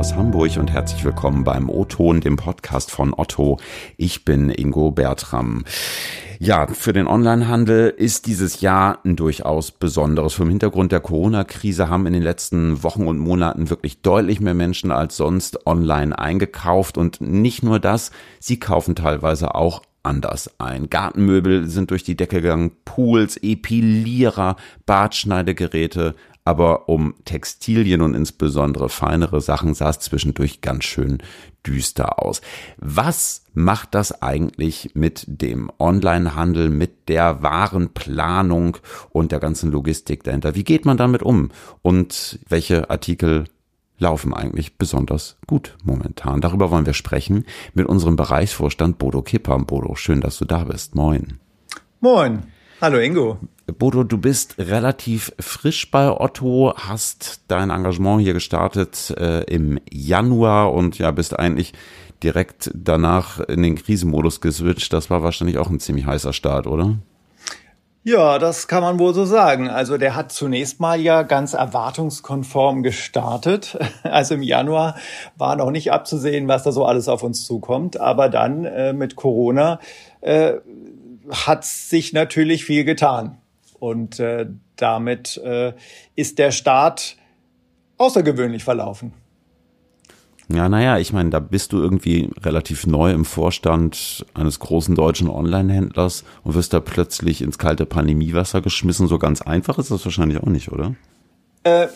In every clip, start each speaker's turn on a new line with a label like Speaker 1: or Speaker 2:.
Speaker 1: aus Hamburg und herzlich willkommen beim O-Ton, dem Podcast von Otto. Ich bin Ingo Bertram. Ja, für den Onlinehandel ist dieses Jahr ein durchaus besonderes. Vom Hintergrund der Corona-Krise haben in den letzten Wochen und Monaten wirklich deutlich mehr Menschen als sonst online eingekauft. Und nicht nur das, sie kaufen teilweise auch anders ein. Gartenmöbel sind durch die Decke gegangen, Pools, Epilierer, Bartschneidegeräte, aber um Textilien und insbesondere feinere Sachen sah es zwischendurch ganz schön düster aus. Was macht das eigentlich mit dem Onlinehandel, mit der Warenplanung und der ganzen Logistik dahinter? Wie geht man damit um? Und welche Artikel laufen eigentlich besonders gut momentan? Darüber wollen wir sprechen mit unserem Bereichsvorstand Bodo Kipper. Bodo, schön, dass du da bist. Moin.
Speaker 2: Moin. Hallo Ingo.
Speaker 1: Bodo, du bist relativ frisch bei Otto, hast dein Engagement hier gestartet äh, im Januar und ja, bist eigentlich direkt danach in den Krisenmodus geswitcht. Das war wahrscheinlich auch ein ziemlich heißer Start, oder?
Speaker 2: Ja, das kann man wohl so sagen. Also der hat zunächst mal ja ganz erwartungskonform gestartet. Also im Januar war noch nicht abzusehen, was da so alles auf uns zukommt. Aber dann äh, mit Corona äh, hat sich natürlich viel getan. Und äh, damit äh, ist der Start außergewöhnlich verlaufen.
Speaker 1: Ja, naja, ich meine, da bist du irgendwie relativ neu im Vorstand eines großen deutschen Online-Händlers und wirst da plötzlich ins kalte Pandemiewasser geschmissen. So ganz einfach ist das wahrscheinlich auch nicht, oder?
Speaker 2: Äh,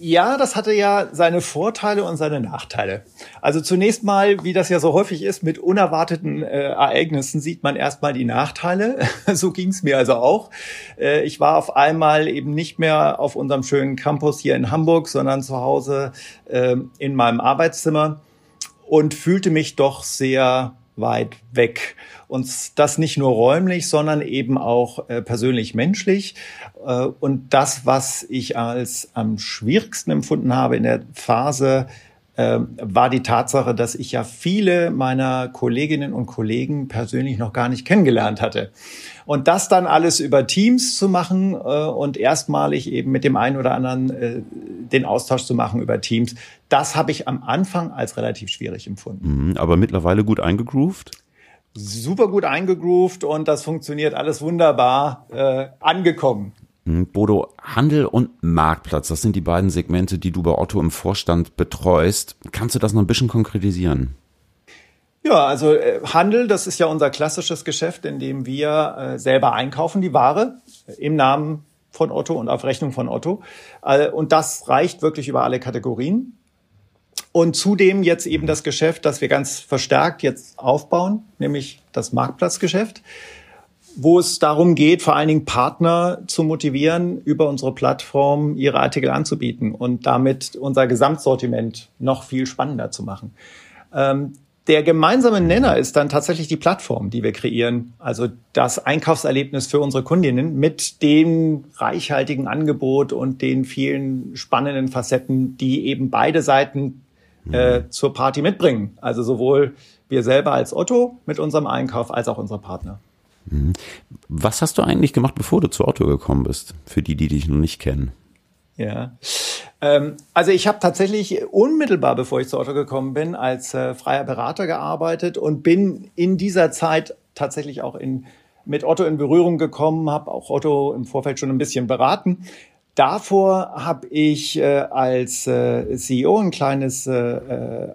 Speaker 2: ja, das hatte ja seine Vorteile und seine Nachteile. Also zunächst mal, wie das ja so häufig ist, mit unerwarteten äh, Ereignissen sieht man erstmal die Nachteile. so ging es mir also auch. Äh, ich war auf einmal eben nicht mehr auf unserem schönen Campus hier in Hamburg, sondern zu Hause äh, in meinem Arbeitszimmer und fühlte mich doch sehr weit weg. Und das nicht nur räumlich, sondern eben auch äh, persönlich menschlich. Äh, und das, was ich als am schwierigsten empfunden habe in der Phase, war die Tatsache, dass ich ja viele meiner Kolleginnen und Kollegen persönlich noch gar nicht kennengelernt hatte. Und das dann alles über Teams zu machen äh, und erstmalig eben mit dem einen oder anderen äh, den Austausch zu machen über Teams, das habe ich am Anfang als relativ schwierig empfunden.
Speaker 1: Mhm, aber mittlerweile gut eingegroovt?
Speaker 2: Super gut eingegroovt und das funktioniert alles wunderbar äh, angekommen.
Speaker 1: Mhm, Bodo, Handel und Marktplatz, das sind die beiden Segmente, die du bei Otto im Vorstand betreust. Kannst du das noch ein bisschen konkretisieren?
Speaker 2: Ja, also äh, Handel, das ist ja unser klassisches Geschäft, in dem wir äh, selber einkaufen, die Ware im Namen von Otto und auf Rechnung von Otto. Äh, und das reicht wirklich über alle Kategorien. Und zudem jetzt eben das Geschäft, das wir ganz verstärkt jetzt aufbauen, nämlich das Marktplatzgeschäft, wo es darum geht, vor allen Dingen Partner zu motivieren, über unsere Plattform ihre Artikel anzubieten und damit unser Gesamtsortiment noch viel spannender zu machen. Ähm, der gemeinsame Nenner ist dann tatsächlich die Plattform, die wir kreieren. Also das Einkaufserlebnis für unsere Kundinnen mit dem reichhaltigen Angebot und den vielen spannenden Facetten, die eben beide Seiten äh, mhm. zur Party mitbringen. Also sowohl wir selber als Otto mit unserem Einkauf als auch unsere Partner.
Speaker 1: Mhm. Was hast du eigentlich gemacht, bevor du zu Otto gekommen bist? Für die, die dich noch nicht kennen.
Speaker 2: Ja. Ähm, also ich habe tatsächlich unmittelbar, bevor ich zu Otto gekommen bin, als äh, freier Berater gearbeitet und bin in dieser Zeit tatsächlich auch in, mit Otto in Berührung gekommen, habe auch Otto im Vorfeld schon ein bisschen beraten. Davor habe ich äh, als äh, CEO ein kleines, äh, äh,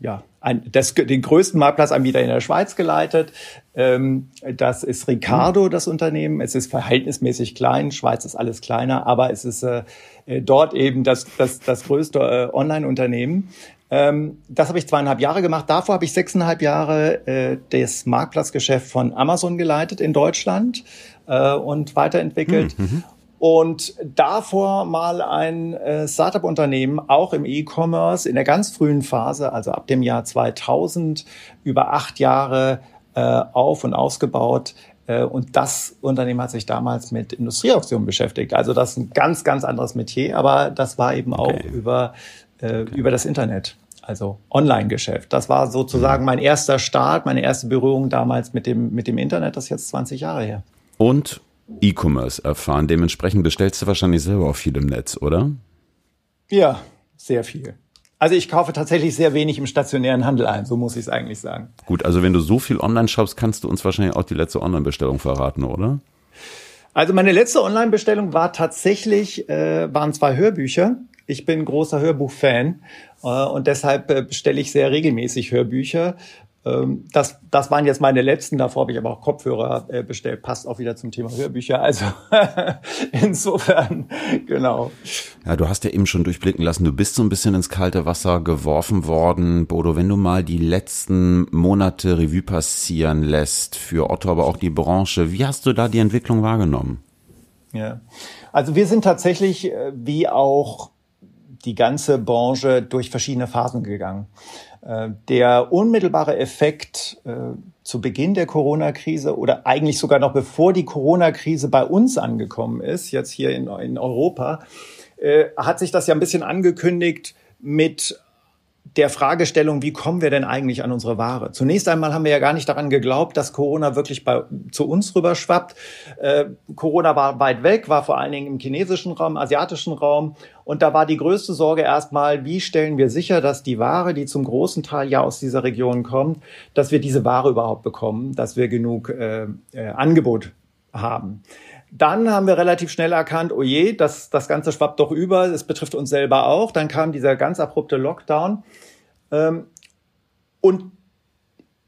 Speaker 2: ja, ein, das, den größten Marktplatzanbieter in der Schweiz geleitet. Ähm, das ist Ricardo, das Unternehmen. Es ist verhältnismäßig klein. Schweiz ist alles kleiner, aber es ist äh, äh dort eben das, das, das größte äh, Online-Unternehmen. Ähm, das habe ich zweieinhalb Jahre gemacht. Davor habe ich sechseinhalb Jahre äh, das Marktplatzgeschäft von Amazon geleitet in Deutschland äh, und weiterentwickelt. Mhm. Und davor mal ein äh, Startup-Unternehmen, auch im E-Commerce, in der ganz frühen Phase, also ab dem Jahr 2000, über acht Jahre äh, auf und ausgebaut. Äh, und das Unternehmen hat sich damals mit Industrieauktionen beschäftigt. Also das ist ein ganz, ganz anderes Metier, aber das war eben okay. auch über, äh, okay. über das Internet. Also Online-Geschäft. Das war sozusagen mein erster Start, meine erste Berührung damals mit dem, mit dem Internet. Das ist jetzt 20 Jahre her.
Speaker 1: Und E-Commerce erfahren. Dementsprechend bestellst du wahrscheinlich selber auch viel im Netz, oder?
Speaker 2: Ja, sehr viel. Also ich kaufe tatsächlich sehr wenig im stationären Handel ein, so muss ich es eigentlich sagen.
Speaker 1: Gut, also wenn du so viel online shoppst, kannst du uns wahrscheinlich auch die letzte Online-Bestellung verraten, oder?
Speaker 2: Also meine letzte Online-Bestellung war tatsächlich, äh, waren zwei Hörbücher. Ich bin großer Hörbuch-Fan äh, und deshalb äh, bestelle ich sehr regelmäßig Hörbücher. Ähm, das, das waren jetzt meine letzten. Davor habe ich aber auch Kopfhörer äh, bestellt. Passt auch wieder zum Thema Hörbücher. Also insofern, genau.
Speaker 1: Ja, du hast ja eben schon durchblicken lassen, du bist so ein bisschen ins kalte Wasser geworfen worden. Bodo, wenn du mal die letzten Monate Revue passieren lässt für Otto, aber auch die Branche, wie hast du da die Entwicklung wahrgenommen?
Speaker 2: Ja, also wir sind tatsächlich äh, wie auch die ganze Branche durch verschiedene Phasen gegangen. Äh, der unmittelbare Effekt äh, zu Beginn der Corona-Krise oder eigentlich sogar noch bevor die Corona-Krise bei uns angekommen ist, jetzt hier in, Europa, äh, hat sich das ja ein bisschen angekündigt mit der Fragestellung, wie kommen wir denn eigentlich an unsere Ware? Zunächst einmal haben wir ja gar nicht daran geglaubt, dass Corona wirklich bei, zu uns rüber schwappt. Äh, Corona war weit weg, war vor allen Dingen im chinesischen Raum, asiatischen Raum. Und da war die größte Sorge erstmal, wie stellen wir sicher, dass die Ware, die zum großen Teil ja aus dieser Region kommt, dass wir diese Ware überhaupt bekommen, dass wir genug äh, äh, Angebot haben. Dann haben wir relativ schnell erkannt, oh je, das, das Ganze schwappt doch über, es betrifft uns selber auch. Dann kam dieser ganz abrupte Lockdown. Ähm, und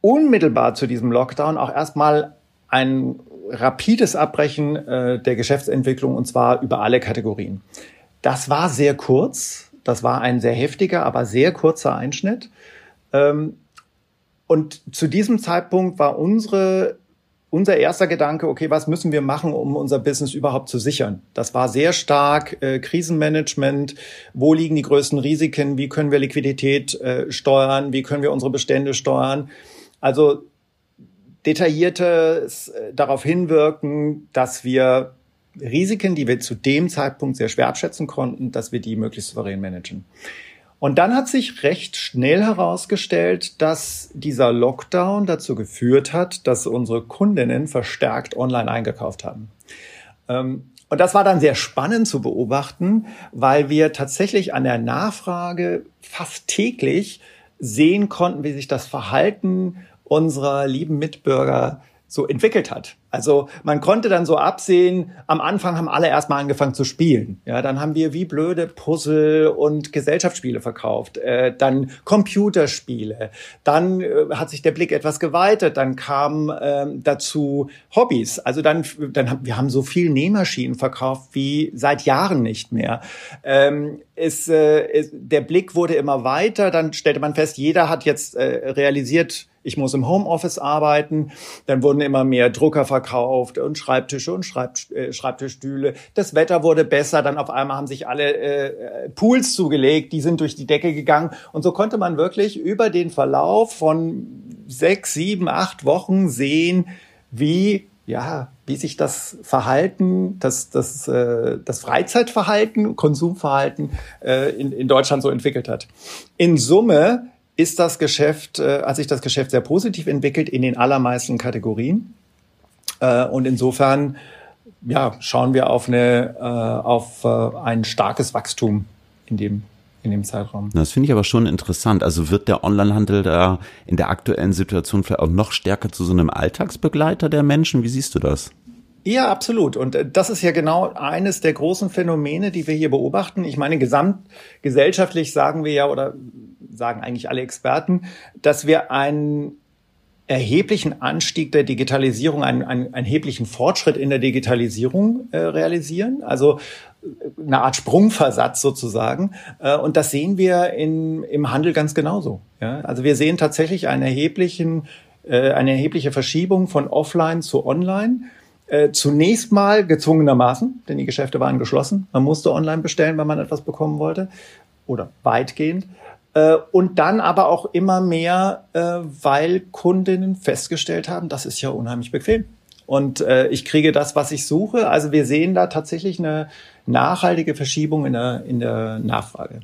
Speaker 2: unmittelbar zu diesem Lockdown auch erstmal ein rapides Abbrechen äh, der Geschäftsentwicklung und zwar über alle Kategorien. Das war sehr kurz, das war ein sehr heftiger, aber sehr kurzer Einschnitt. Ähm, und zu diesem Zeitpunkt war unsere unser erster Gedanke, okay, was müssen wir machen, um unser Business überhaupt zu sichern? Das war sehr stark äh, Krisenmanagement. Wo liegen die größten Risiken? Wie können wir Liquidität äh, steuern? Wie können wir unsere Bestände steuern? Also detailliertes äh, darauf hinwirken, dass wir Risiken, die wir zu dem Zeitpunkt sehr schwer abschätzen konnten, dass wir die möglichst souverän managen. Und dann hat sich recht schnell herausgestellt, dass dieser Lockdown dazu geführt hat, dass unsere Kundinnen verstärkt online eingekauft haben. Ähm, und das war dann sehr spannend zu beobachten, weil wir tatsächlich an der Nachfrage fast täglich sehen konnten, wie sich das Verhalten unserer lieben Mitbürger so entwickelt hat. Also man konnte dann so absehen, am Anfang haben alle erstmal angefangen zu spielen. Ja, dann haben wir wie blöde Puzzle und Gesellschaftsspiele verkauft, äh, dann Computerspiele, dann äh, hat sich der Blick etwas geweitet, dann kam ähm, dazu Hobbys. Also dann, dann haben wir haben so viel Nähmaschinen verkauft wie seit Jahren nicht mehr. Ähm, ist, äh, ist, der Blick wurde immer weiter, dann stellte man fest, jeder hat jetzt äh, realisiert, ich muss im Homeoffice arbeiten. Dann wurden immer mehr Drucker verkauft und Schreibtische und Schreib, äh, Schreibtischstühle. Das Wetter wurde besser. Dann auf einmal haben sich alle äh, Pools zugelegt. Die sind durch die Decke gegangen. Und so konnte man wirklich über den Verlauf von sechs, sieben, acht Wochen sehen, wie ja, wie sich das Verhalten, das, das, äh, das Freizeitverhalten, Konsumverhalten äh, in, in Deutschland so entwickelt hat. In Summe ist das Geschäft, äh, hat sich das Geschäft sehr positiv entwickelt in den allermeisten Kategorien. Äh, und insofern ja, schauen wir auf, eine, äh, auf äh, ein starkes Wachstum in dem, in dem Zeitraum.
Speaker 1: Das finde ich aber schon interessant. Also wird der Onlinehandel da in der aktuellen Situation vielleicht auch noch stärker zu so einem Alltagsbegleiter der Menschen? Wie siehst du das?
Speaker 2: Ja, absolut. Und das ist ja genau eines der großen Phänomene, die wir hier beobachten. Ich meine, gesamtgesellschaftlich sagen wir ja oder sagen eigentlich alle Experten, dass wir einen erheblichen Anstieg der Digitalisierung, einen, einen, einen erheblichen Fortschritt in der Digitalisierung äh, realisieren. Also äh, eine Art Sprungversatz sozusagen. Äh, und das sehen wir in, im Handel ganz genauso. Ja? Also wir sehen tatsächlich einen erheblichen, äh, eine erhebliche Verschiebung von Offline zu Online. Äh, zunächst mal gezwungenermaßen, denn die Geschäfte waren geschlossen. Man musste online bestellen, wenn man etwas bekommen wollte. Oder weitgehend. Äh, und dann aber auch immer mehr, äh, weil Kundinnen festgestellt haben, das ist ja unheimlich bequem. Und äh, ich kriege das, was ich suche. Also wir sehen da tatsächlich eine nachhaltige Verschiebung in der, in der Nachfrage.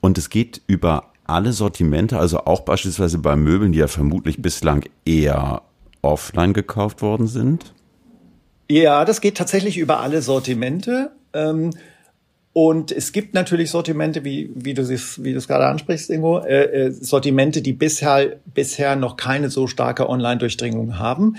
Speaker 1: Und es geht über alle Sortimente, also auch beispielsweise bei Möbeln, die ja vermutlich bislang eher offline gekauft worden sind?
Speaker 2: Ja, das geht tatsächlich über alle Sortimente. Ähm, Und es gibt natürlich Sortimente, wie, wie du es, wie du es gerade ansprichst, Ingo, äh, äh, Sortimente, die bisher, bisher noch keine so starke Online-Durchdringung haben.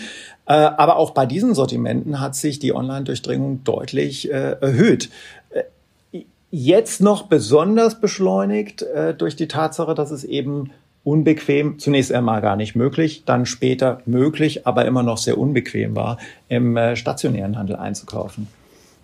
Speaker 2: Äh, aber auch bei diesen Sortimenten hat sich die Online-Durchdringung deutlich äh, erhöht. Äh, jetzt noch besonders beschleunigt äh, durch die Tatsache, dass es eben unbequem, zunächst einmal gar nicht möglich, dann später möglich, aber immer noch sehr unbequem war, im stationären Handel einzukaufen.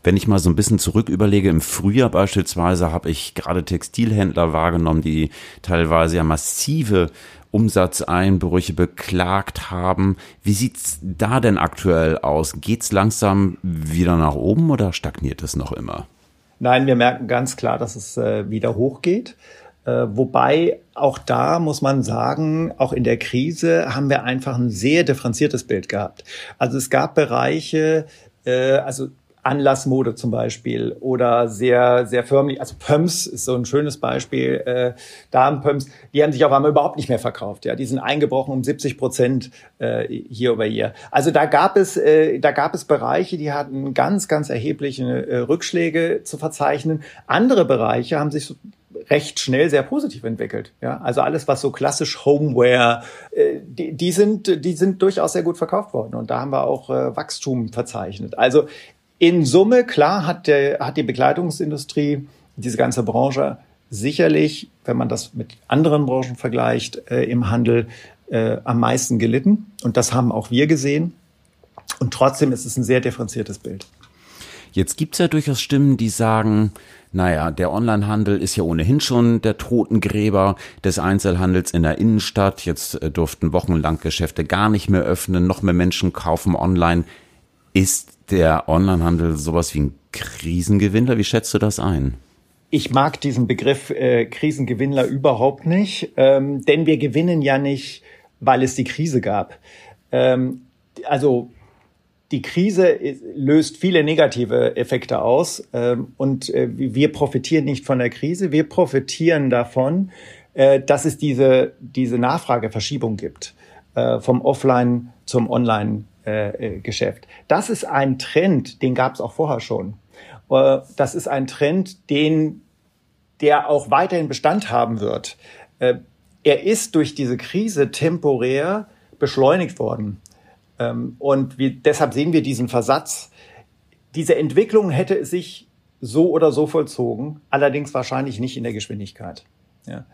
Speaker 1: Wenn ich mal so ein bisschen zurück überlege, im Frühjahr beispielsweise habe ich gerade Textilhändler wahrgenommen, die teilweise ja massive Umsatzeinbrüche beklagt haben. Wie sieht's da denn aktuell aus? Geht's langsam wieder nach oben oder stagniert es noch immer?
Speaker 2: Nein, wir merken ganz klar, dass es äh, wieder hochgeht. Äh, wobei auch da muss man sagen, auch in der Krise haben wir einfach ein sehr differenziertes Bild gehabt. Also es gab Bereiche, äh, also Anlassmode zum Beispiel oder sehr, sehr förmlich, also Pumps ist so ein schönes Beispiel, äh, Damenpumps, die haben sich auf einmal überhaupt nicht mehr verkauft, ja, die sind eingebrochen um 70 Prozent äh, hier über hier. Also da gab es, äh, da gab es Bereiche, die hatten ganz, ganz erhebliche äh, Rückschläge zu verzeichnen. Andere Bereiche haben sich recht schnell sehr positiv entwickelt. Ja, also alles, was so klassisch Homeware, äh, die, die sind, die sind durchaus sehr gut verkauft worden und da haben wir auch äh, Wachstum verzeichnet. Also in Summe, klar, hat, der, hat die Bekleidungsindustrie, diese ganze Branche sicherlich, wenn man das mit anderen Branchen vergleicht, äh, im Handel äh, am meisten gelitten. Und das haben auch wir gesehen. Und trotzdem ist es ein sehr differenziertes Bild.
Speaker 1: Jetzt gibt's ja durchaus Stimmen, die sagen, naja, der Onlinehandel ist ja ohnehin schon der Totengräber des Einzelhandels in der Innenstadt. Jetzt äh, durften wochenlang Geschäfte gar nicht mehr öffnen, noch mehr Menschen kaufen online. Ist der Onlinehandel sowas wie ein Krisengewinnler? Wie schätzt du das ein?
Speaker 2: Ich mag diesen Begriff äh, Krisengewinnler überhaupt nicht, ähm, denn wir gewinnen ja nicht, weil es die Krise gab. Ähm, also die Krise löst viele negative Effekte aus ähm, und äh, wir profitieren nicht von der Krise, wir profitieren davon, äh, dass es diese, diese Nachfrageverschiebung gibt äh, vom Offline zum Online äh, äh, Geschäft. Das ist ein Trend, den gab es auch vorher schon. Äh, das ist ein Trend, den der auch weiterhin Bestand haben wird. Er ist durch diese Krise temporär beschleunigt worden. Ähm, und wir, deshalb sehen wir diesen Versatz. Diese Entwicklung hätte sich so oder so vollzogen, allerdings wahrscheinlich nicht in der Geschwindigkeit. Ja.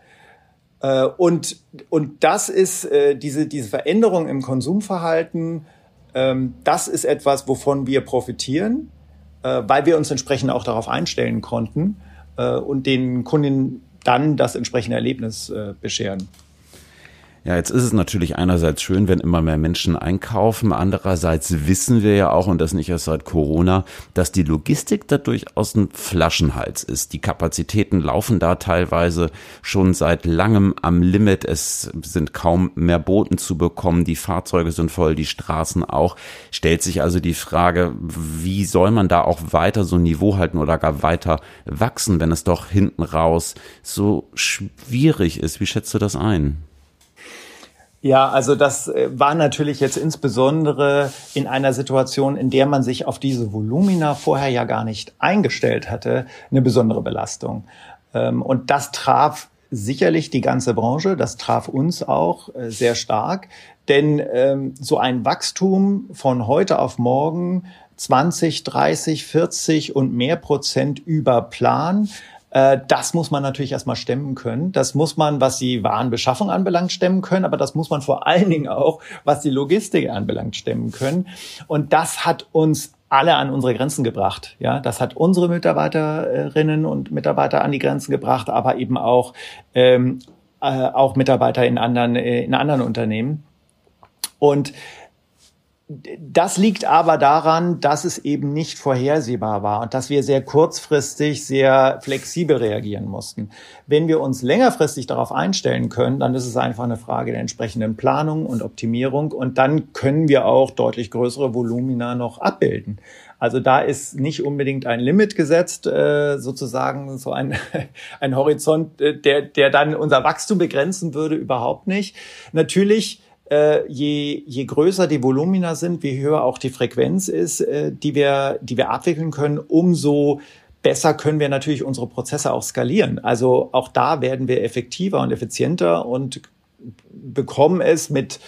Speaker 2: Und, und das ist diese, diese Veränderung im Konsumverhalten das ist etwas, wovon wir profitieren, äh, weil wir uns entsprechend auch darauf einstellen konnten äh, und den Kunden dann das entsprechende Erlebnis äh, bescheren.
Speaker 1: Ja, jetzt ist es natürlich einerseits schön, wenn immer mehr Menschen einkaufen. Andererseits wissen wir ja auch, und das nicht erst seit Corona, dass die Logistik da durchaus ein Flaschenhals ist. Die Kapazitäten laufen da teilweise schon seit langem am Limit. Es sind kaum mehr Booten zu bekommen. Die Fahrzeuge sind voll, die Straßen auch. Stellt sich also die Frage, wie soll man da auch weiter so ein Niveau halten oder gar weiter wachsen, wenn es doch hinten raus so schwierig ist? Wie schätzt du das ein?
Speaker 2: Ja, also das äh, war natürlich jetzt insbesondere in einer Situation, in der man sich auf diese Volumina vorher ja gar nicht eingestellt hatte, eine besondere Belastung. Ähm, und das traf sicherlich die ganze Branche, das traf uns auch äh, sehr stark, denn ähm, so ein Wachstum von heute auf morgen 20, 30, 40 und mehr Prozent über Plan das muss man natürlich erstmal stemmen können. Das muss man, was die Warenbeschaffung anbelangt, stemmen können, aber das muss man vor allen Dingen auch, was die Logistik anbelangt, stemmen können. Und das hat uns alle an unsere Grenzen gebracht. Ja, das hat unsere Mitarbeiterinnen und Mitarbeiter an die Grenzen gebracht, aber eben auch ähm, äh, auch Mitarbeiter in anderen äh, in anderen Unternehmen. Und das liegt aber daran, dass es eben nicht vorhersehbar war und dass wir sehr kurzfristig, sehr flexibel reagieren mussten. Wenn wir uns längerfristig darauf einstellen können, dann ist es einfach eine Frage der entsprechenden Planung und Optimierung und dann können wir auch deutlich größere Volumina noch abbilden. Also da ist nicht unbedingt ein Limit gesetzt, äh, sozusagen so ein, ein Horizont, äh, der, der dann unser Wachstum begrenzen würde, überhaupt nicht. Natürlich äh, je, je größer die Volumina sind, wie höher auch die Frequenz ist, äh, die, wir, die wir abwickeln können, umso besser können wir natürlich unsere Prozesse auch skalieren. Also auch da werden wir effektiver und effizienter und bekommen es mit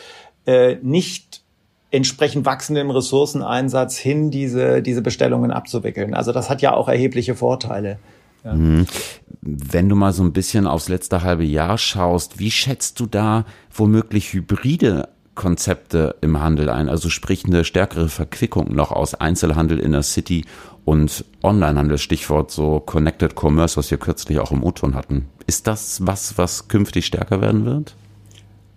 Speaker 2: äh, nicht entsprechend wachsendem Ressourceneinsatz hin, diese, diese Bestellungen abzuwickeln. Also das hat ja auch erhebliche Vorteile. Ja.
Speaker 1: Wenn du mal so ein bisschen aufs letzte halbe Jahr schaust, wie schätzt du da womöglich hybride Konzepte im Handel ein? Also sprich eine stärkere Verquickung noch aus Einzelhandel in der City und Onlinehandel, Stichwort so Connected Commerce, was wir kürzlich auch im O-Ton hatten. Ist das was, was künftig stärker werden wird?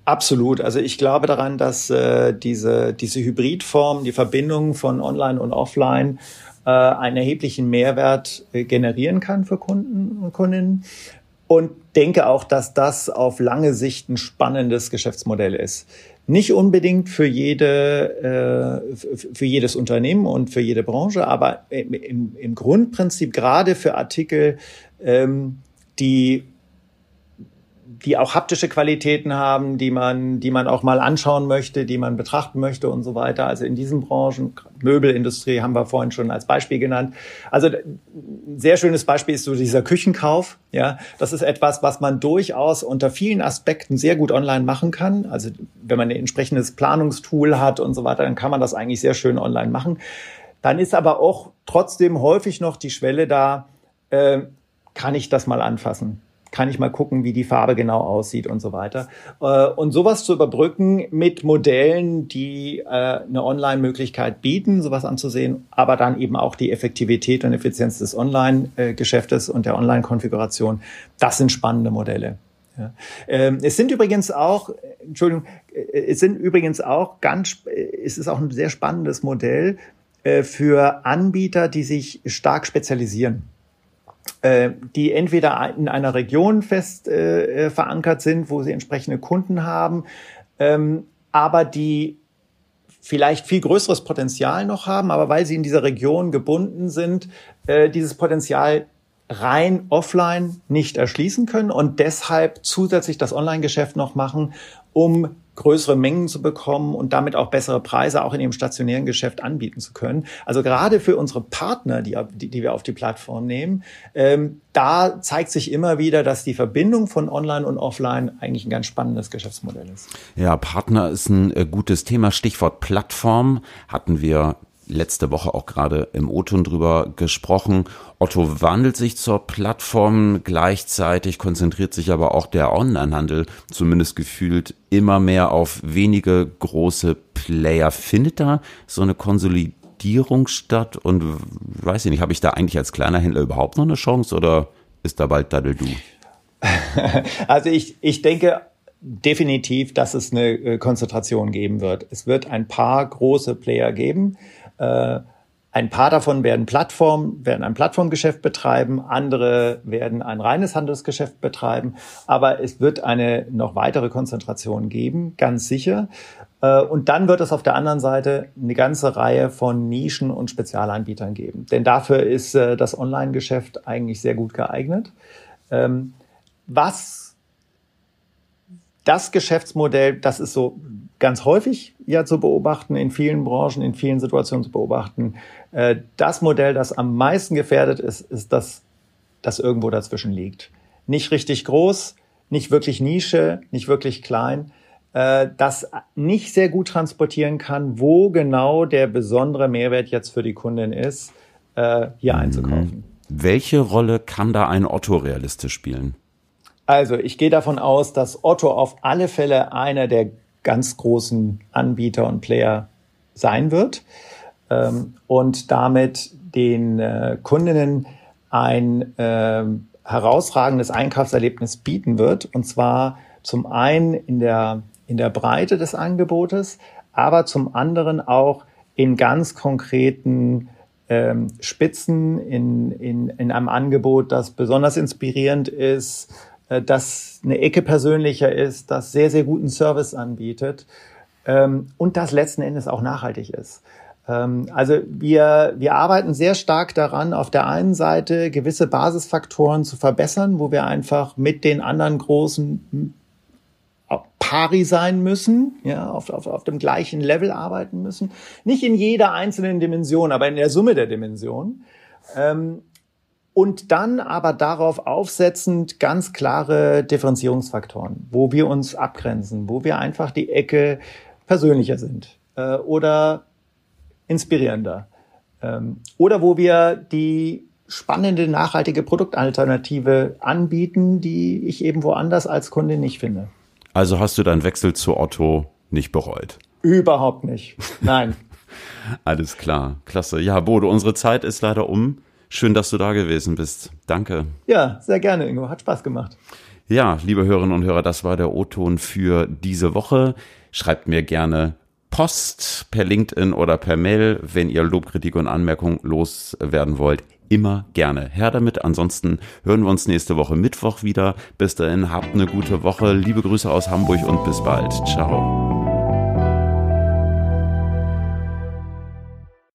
Speaker 2: Absolut. Also ich glaube daran, dass äh, diese, diese Hybridform, die Verbindung von Online und Offline äh, einen erheblichen Mehrwert äh, generieren kann für Kunden und Kundinnen. Und denke auch, dass das auf lange Sicht ein spannendes Geschäftsmodell ist. Nicht unbedingt für jede, äh, für jedes Unternehmen und für jede Branche, aber im, im Grundprinzip gerade für Artikel, ähm, die die auch haptische Qualitäten haben, die man, die man auch mal anschauen möchte, die man betrachten möchte und so weiter. Also in diesen Branchen, Möbelindustrie haben wir vorhin schon als Beispiel genannt. Also ein sehr schönes Beispiel ist so dieser Küchenkauf. Ja, das ist etwas, was man durchaus unter vielen Aspekten sehr gut online machen kann. Also wenn man ein entsprechendes Planungstool hat und so weiter, dann kann man das eigentlich sehr schön online machen. Dann ist aber auch trotzdem häufig noch die Schwelle da, äh, kann ich das mal anfassen? Kann ich mal gucken, wie die Farbe genau aussieht und so weiter. Äh, und sowas zu überbrücken mit Modellen, die äh, eine Online-Möglichkeit bieten, sowas anzusehen, aber dann eben auch die Effektivität und Effizienz des Online-Geschäftes und der Online-Konfiguration, das sind spannende Modelle. Ja. Ähm, es sind übrigens auch, Entschuldigung, äh, es sind übrigens auch ganz, es ist auch ein sehr spannendes Modell für Anbieter, die sich stark spezialisieren. Äh, die entweder in einer Region fest äh, äh, verankert sind, wo sie entsprechende Kunden haben, ähm, aber die vielleicht viel größeres Potenzial noch haben, aber weil sie in dieser Region gebunden sind, äh, dieses Potenzial rein offline nicht erschließen können und deshalb zusätzlich das Online-Geschäft noch machen, um größere Mengen zu bekommen und damit auch bessere Preise auch in ihrem stationären Geschäft anbieten zu können. Also gerade für unsere Partner, die, die, wir auf die Plattform nehmen, ähm, da zeigt sich immer wieder, dass die Verbindung von Online und Offline eigentlich ein ganz spannendes Geschäftsmodell ist.
Speaker 1: Ja, Partner ist ein äh, gutes Thema. Stichwort Plattform hatten wir letzte Woche auch gerade im O-Ton drüber gesprochen. Otto wandelt sich zur Plattform, gleichzeitig konzentriert sich aber auch der Onlinehandel zumindest gefühlt immer mehr auf wenige große Player. Findet da so eine Konsolidierung statt? Und weiß ich nicht, habe ich da eigentlich als kleiner Händler überhaupt noch eine Chance oder ist da bald Daddel?
Speaker 2: Also ich, ich denke, definitiv, dass es eine äh, Konzentration geben wird. Es wird ein paar große Player geben, ein paar davon werden Plattform, werden ein Plattformgeschäft betreiben, andere werden ein reines Handelsgeschäft betreiben, aber es wird eine noch weitere Konzentration geben, ganz sicher. Äh, und dann wird es auf der anderen Seite eine ganze Reihe von Nischen und Spezialanbietern geben. Denn dafür ist äh, das Online-Geschäft eigentlich sehr gut geeignet. Ähm, was das Geschäftsmodell, das ist so ganz häufig ja zu beobachten, in vielen Branchen, in vielen Situationen zu beobachten. Äh, das Modell, das am meisten gefährdet ist, ist das, das irgendwo dazwischen liegt. Nicht richtig groß, nicht wirklich Nische, nicht wirklich klein, äh, das nicht sehr gut transportieren kann, wo genau der besondere Mehrwert jetzt für die Kundin ist, äh, hier mhm. einzukaufen.
Speaker 1: Welche Rolle kann da ein Otto realistisch spielen?
Speaker 2: Also ich gehe davon aus, dass Otto auf alle Fälle einer der ganz großen Anbieter und Player sein wird ähm, und damit den äh, Kundinnen ein äh, herausragendes Einkaufserlebnis bieten wird. Und zwar zum einen in der, in der Breite des Angebotes, aber zum anderen auch in ganz konkreten ähm, Spitzen, in, in, in einem Angebot, das besonders inspirierend ist, das eine Ecke persönlicher ist, das sehr, sehr guten Service anbietet ähm, und das letzten Endes auch nachhaltig ist. Ähm, also wir, wir arbeiten sehr stark daran, auf der einen Seite gewisse Basisfaktoren zu verbessern, wo wir einfach mit den anderen großen pari sein müssen, ja, auf, auf, auf dem gleichen Level arbeiten müssen. Nicht in jeder einzelnen Dimension, aber in der Summe der Dimensionen. Ähm, und dann aber darauf aufsetzend ganz klare Differenzierungsfaktoren, wo wir uns abgrenzen, wo wir einfach die Ecke persönlicher sind äh, oder inspirierender ähm, oder wo wir die spannende, nachhaltige Produktalternative anbieten, die ich eben woanders als Kunde nicht finde.
Speaker 1: Also hast du deinen Wechsel zu Otto nicht bereut?
Speaker 2: Überhaupt nicht. Nein.
Speaker 1: Alles klar. Klasse. Ja, Bodo, unsere Zeit ist leider um. Schön, dass du da gewesen bist. Danke.
Speaker 2: Ja, sehr gerne, Ingo. Hat Spaß gemacht.
Speaker 1: Ja, liebe Hörerinnen und Hörer, das war der O-Ton für diese Woche. Schreibt mir gerne Post per LinkedIn oder per Mail, wenn ihr Lobkritik und Anmerkungen loswerden wollt immer gerne. Her damit. Ansonsten hören wir uns nächste Woche Mittwoch wieder. Bis dahin habt eine gute Woche. Liebe Grüße aus Hamburg und bis bald. Ciao.